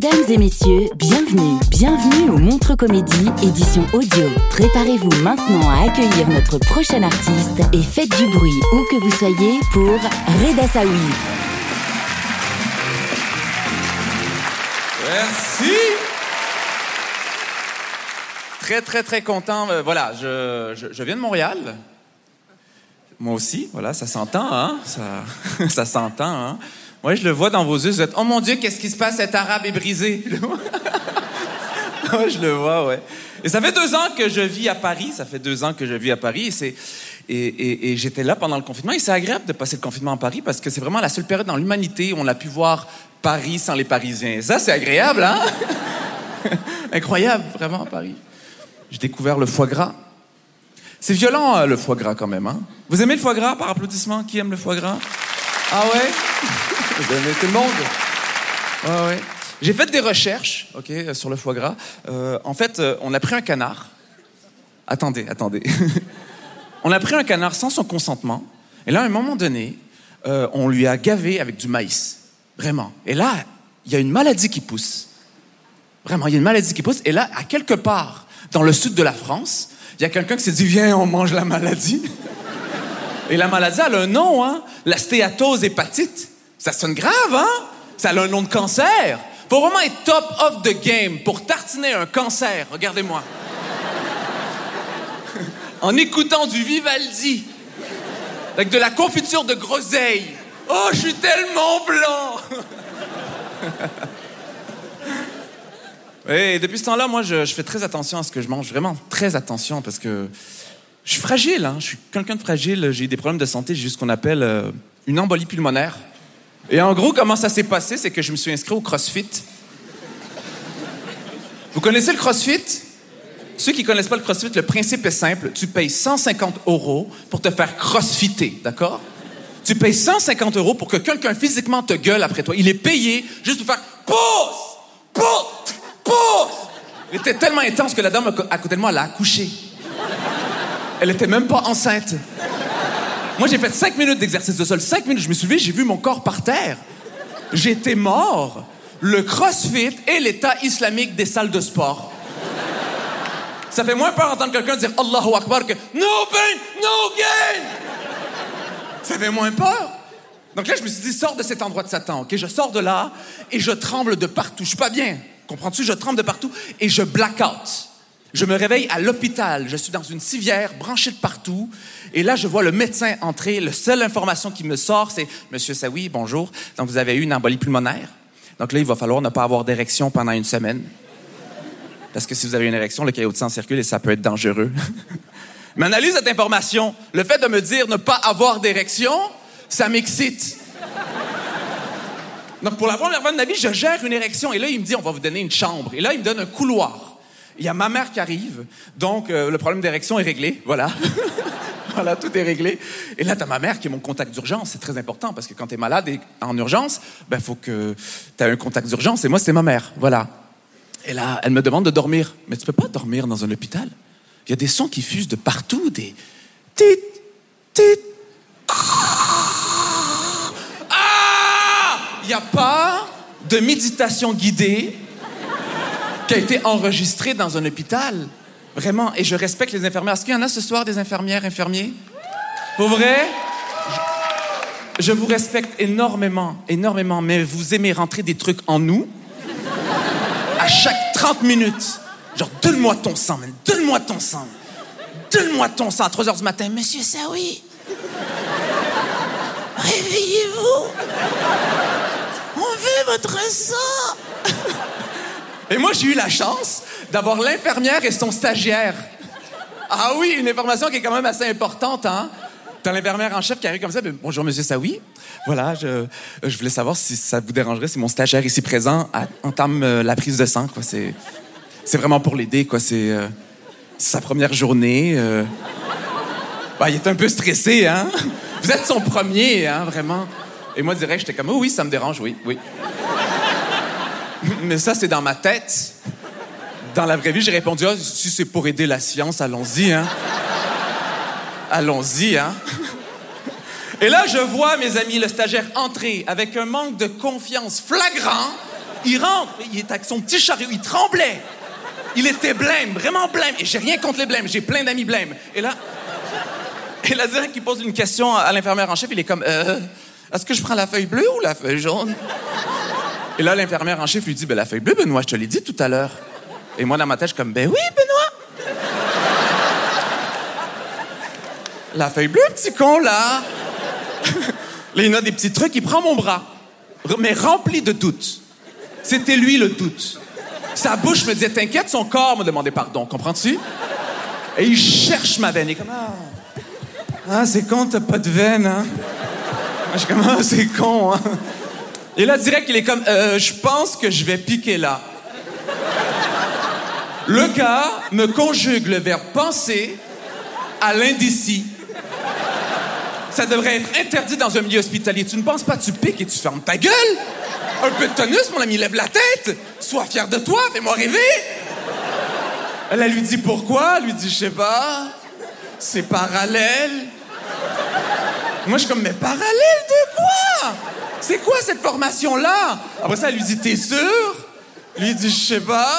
Mesdames et messieurs, bienvenue, bienvenue au Montre Comédie, édition audio. Préparez-vous maintenant à accueillir notre prochain artiste et faites du bruit où que vous soyez pour Reda Saoui. Merci. Très, très, très content. Euh, voilà, je, viens de Montréal. Moi aussi, voilà, ça s'entend, hein? Ça, ça s'entend, hein? Moi, je le vois dans vos yeux. Vous êtes, oh mon Dieu, qu'est-ce qui se passe? Cet arabe est brisé. Je le vois, ouais. Et ça fait deux ans que je vis à Paris. Ça fait deux ans que je vis à Paris. Et, et, et- et j'étais là pendant le confinement. Et c'est agréable de passer le confinement à Paris parce que c'est vraiment la seule période dans l'humanité où on a pu voir Paris sans les Parisiens. Et ça, c'est agréable, hein? Incroyable, vraiment, à Paris. J'ai découvert le foie gras. C'est violent, euh, le foie gras, quand même. Hein? Vous aimez le foie gras par applaudissement? Qui aime le foie gras? Ah ouais? Tout le monde? J'ai fait des recherches, OK, sur le foie gras. Euh, en fait, euh, on a pris un canard. Attendez, attendez. on a pris un canard sans son consentement. Et là, à un moment donné, euh, on lui a gavé avec du maïs. Vraiment. Et là, il y a une maladie qui pousse. Vraiment, il y a une maladie qui pousse. Et là, à quelque part, dans le sud de la France, il y a quelqu'un qui s'est dit, viens, on mange la maladie. Et la maladie, a un nom, hein? La stéatose hépatite. Ça sonne grave, hein? Ça a un nom de cancer. Faut vraiment être top of the game pour tartiner un cancer. Regardez-moi. en écoutant du Vivaldi. Avec de la confiture de groseille. Oh, je suis tellement blanc! Et depuis ce temps-là, moi, je, fais très attention à ce que je mange. Vraiment très attention parce que je suis fragile. Hein? Je suis quelqu'un de fragile. J'ai des problèmes de santé. J'ai ce qu'on appelle euh, une embolie pulmonaire. Et en gros, comment ça s'est passé? C'est que je me suis inscrit au CrossFit. Vous connaissez le CrossFit? Ceux qui connaissent pas le CrossFit, le principe est simple. Tu payes 150 euros pour te faire crossfitter, d'accord? Tu payes 150 euros pour que quelqu'un physiquement te gueule après toi. Il est payé juste pour faire pousse, pousse, pousse. Il était tellement intense que la dame à côté de moi, elle a accouché. Elle était même pas enceinte. Moi, j'ai fait cinq minutes d'exercice de sol. Cinq minutes, je me suis levé, j'ai vu mon corps par terre. J'étais mort. Le crossfit et l'état islamique des salles de sport. Ça fait moins peur d'entendre quelqu'un dire Allahu Akbar que No pain, no gain. Ça fait moins peur. Donc là, je me suis dit, sors de cet endroit de Satan, OK? Je sors de là et je tremble de partout. Je suis pas bien. Comprends-tu? Je tremble de partout et je black out. Je me réveille à l'hôpital. Je suis dans une civière branchée de partout. Et là, je vois le médecin entrer. La seule information qui me sort, c'est Monsieur Saoui, bonjour. Donc, vous avez eu une embolie pulmonaire. Donc là, il va falloir ne pas avoir d'érection pendant une semaine. Parce que si vous avez une érection, le caillot de sang circule et ça peut être dangereux. Mais analyse cette information. Le fait de me dire ne pas avoir d'érection, ça m'excite. Donc, pour la première fois de ma vie, je gère une érection. Et là, il me dit, on va vous donner une chambre. Et là, il me donne un couloir. Il y a ma mère qui arrive. Donc, euh, le problème d'érection est réglé. Voilà. voilà, tout est réglé. Et là, t'as ma mère qui est mon contact d'urgence. C'est très important parce que quand t'es malade et en urgence, ben, faut que t'aies un contact d'urgence. Et moi, c'est ma mère. Voilà. Et là, elle me demande de dormir. Mais tu peux pas dormir dans un hôpital? Il y a des sons qui fusent de partout, des tit, tit. Ah! Il n'y a pas de méditation guidée qui a été enregistrée dans un hôpital. Vraiment. Et je respecte les infirmières. Est-ce qu'il y en a ce soir des infirmières, infirmiers? Pour vrai? Je, je vous respecte énormément, énormément, mais vous aimez rentrer des trucs en nous à chaque 30 minutes. Genre, donne-moi ton sang, man. Donne-moi ton sang. Donne-moi ton sang à 3 heures du matin. Monsieur Saoui. Réveillez-vous On veut votre sang Et moi, j'ai eu la chance d'avoir l'infirmière et son stagiaire. Ah oui, une information qui est quand même assez importante, hein? T'as l'infirmière en chef qui arrive comme ça. Bonjour, monsieur Saoui. Voilà, je, voulais savoir si ça vous dérangerait si mon stagiaire ici présent entame euh, la prise de sang, quoi. C'est, c'est vraiment pour l'aider, quoi. C'est, euh, c'est sa première journée. euh. Ben, il est un peu stressé, hein? Vous êtes son premier, hein, vraiment. Et moi, direct, j'étais comme, oh oui, ça me dérange, oui, oui. Mais ça, c'est dans ma tête. Dans la vraie vie, j'ai répondu, ah, si c'est pour aider la science, allons-y, hein. Allons-y, hein. Et là, je vois, mes amis, le stagiaire entrer avec un manque de confiance flagrant. Il rentre, il est avec son petit chariot, il tremblait. Il était blême, vraiment blême. Et j'ai rien contre les blêmes, j'ai plein d'amis blêmes. Et là, et là, direct, il pose une question à l'infirmière en chef, il est comme, euh, est-ce que je prends la feuille bleue ou la feuille jaune? Et là, l'infirmière en chef lui dit, ben la feuille bleue, Benoît, je te l'ai dit tout à l'heure. Et moi, dans ma tête, je suis comme, ben oui, Benoît. La feuille bleue, petit con, là. là, il a des petits trucs, il prend mon bras, mais rempli de doutes. C'était lui le doute. Sa bouche me disait, t'inquiète, son corps me demandait pardon, comprends-tu? Et il cherche ma veine. Il comme, ah, ah c'est con, t'as pas de veine, hein? Je suis comme, ah, c'est con, hein? Et là, direct, il est comme, euh, je pense que je vais piquer là. Le gars me conjugue le verbe penser à l'indécis. Ça devrait être interdit dans un milieu hospitalier. Tu ne penses pas, tu piques et tu fermes ta gueule. Un peu de tonus, mon ami, lève la tête. Sois fier de toi, fais-moi rêver. Elle, elle lui dit pourquoi? Elle lui dit, je sais pas. C'est parallèle. Moi, je suis comme, mais parallèle de quoi? Quoi cette formation-là? Après ça, elle lui dit, t'es sûr? Lui, dit, je sais pas.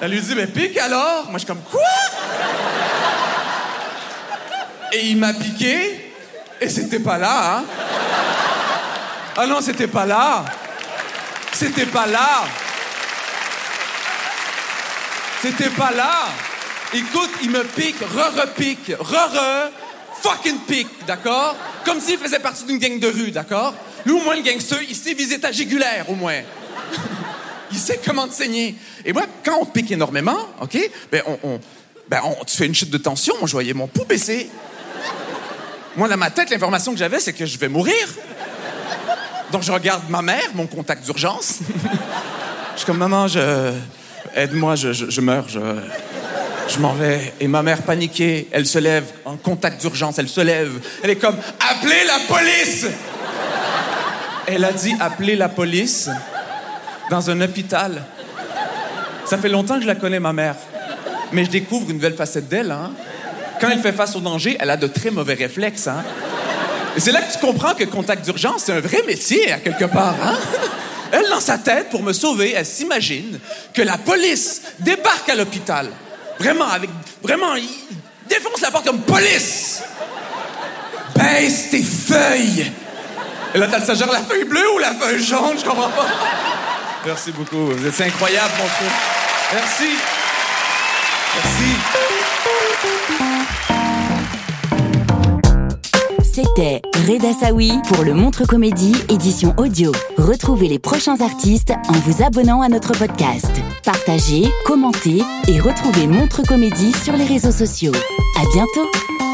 Elle lui dit, mais pique alors? Moi, je suis comme, quoi? Et il m'a piqué, et c'était pas là, hein? Ah non, c'était pas là. C'était pas là. C'était pas là. Écoute, il me pique, re-repique, re-re, fucking pique, d'accord? Comme s'il faisait partie d'une gang de rue, d'accord? Lui, au moins, le gangster, il sait viser ta jugulaire, au moins. il sait comment te saigner. Et moi, quand on pique énormément, OK? Ben, on, on- ben, on- tu fais une chute de tension. Moi, je voyais mon pouls baisser. Moi, dans ma tête, l'information que j'avais, c'est que je vais mourir. Donc, je regarde ma mère, mon contact d'urgence. je suis comme, maman, je... aide-moi, je meurs, je, je m'en vais. Et ma mère paniquée, elle se lève en contact d'urgence, elle se lève. Elle est comme, appelez la police! Elle a dit, appelez la police dans un hôpital. Ça fait longtemps que je la connais, ma mère. Mais je découvre une nouvelle facette d'elle, hein. Quand elle fait face au danger, elle a de très mauvais réflexes, hein. Et c'est là que tu comprends que contact d'urgence, c'est un vrai métier, à quelque part, hein? Elle, dans sa tête, pour me sauver, elle s'imagine que la police débarque à l'hôpital. Vraiment, avec... Vraiment, il défonce la porte comme police! Baisse tes feuilles! Et là, t'as le stagiaire, la feuille bleue ou la feuille jaune? Je comprends pas. Merci beaucoup. Vous êtes incroyable, mon frère. Merci. Merci. C'était Reda Saoui pour le Montre Comédie édition audio. Retrouvez les prochains artistes en vous abonnant à notre podcast. Partagez, commentez et retrouvez Montre Comédie sur les réseaux sociaux. À bientôt!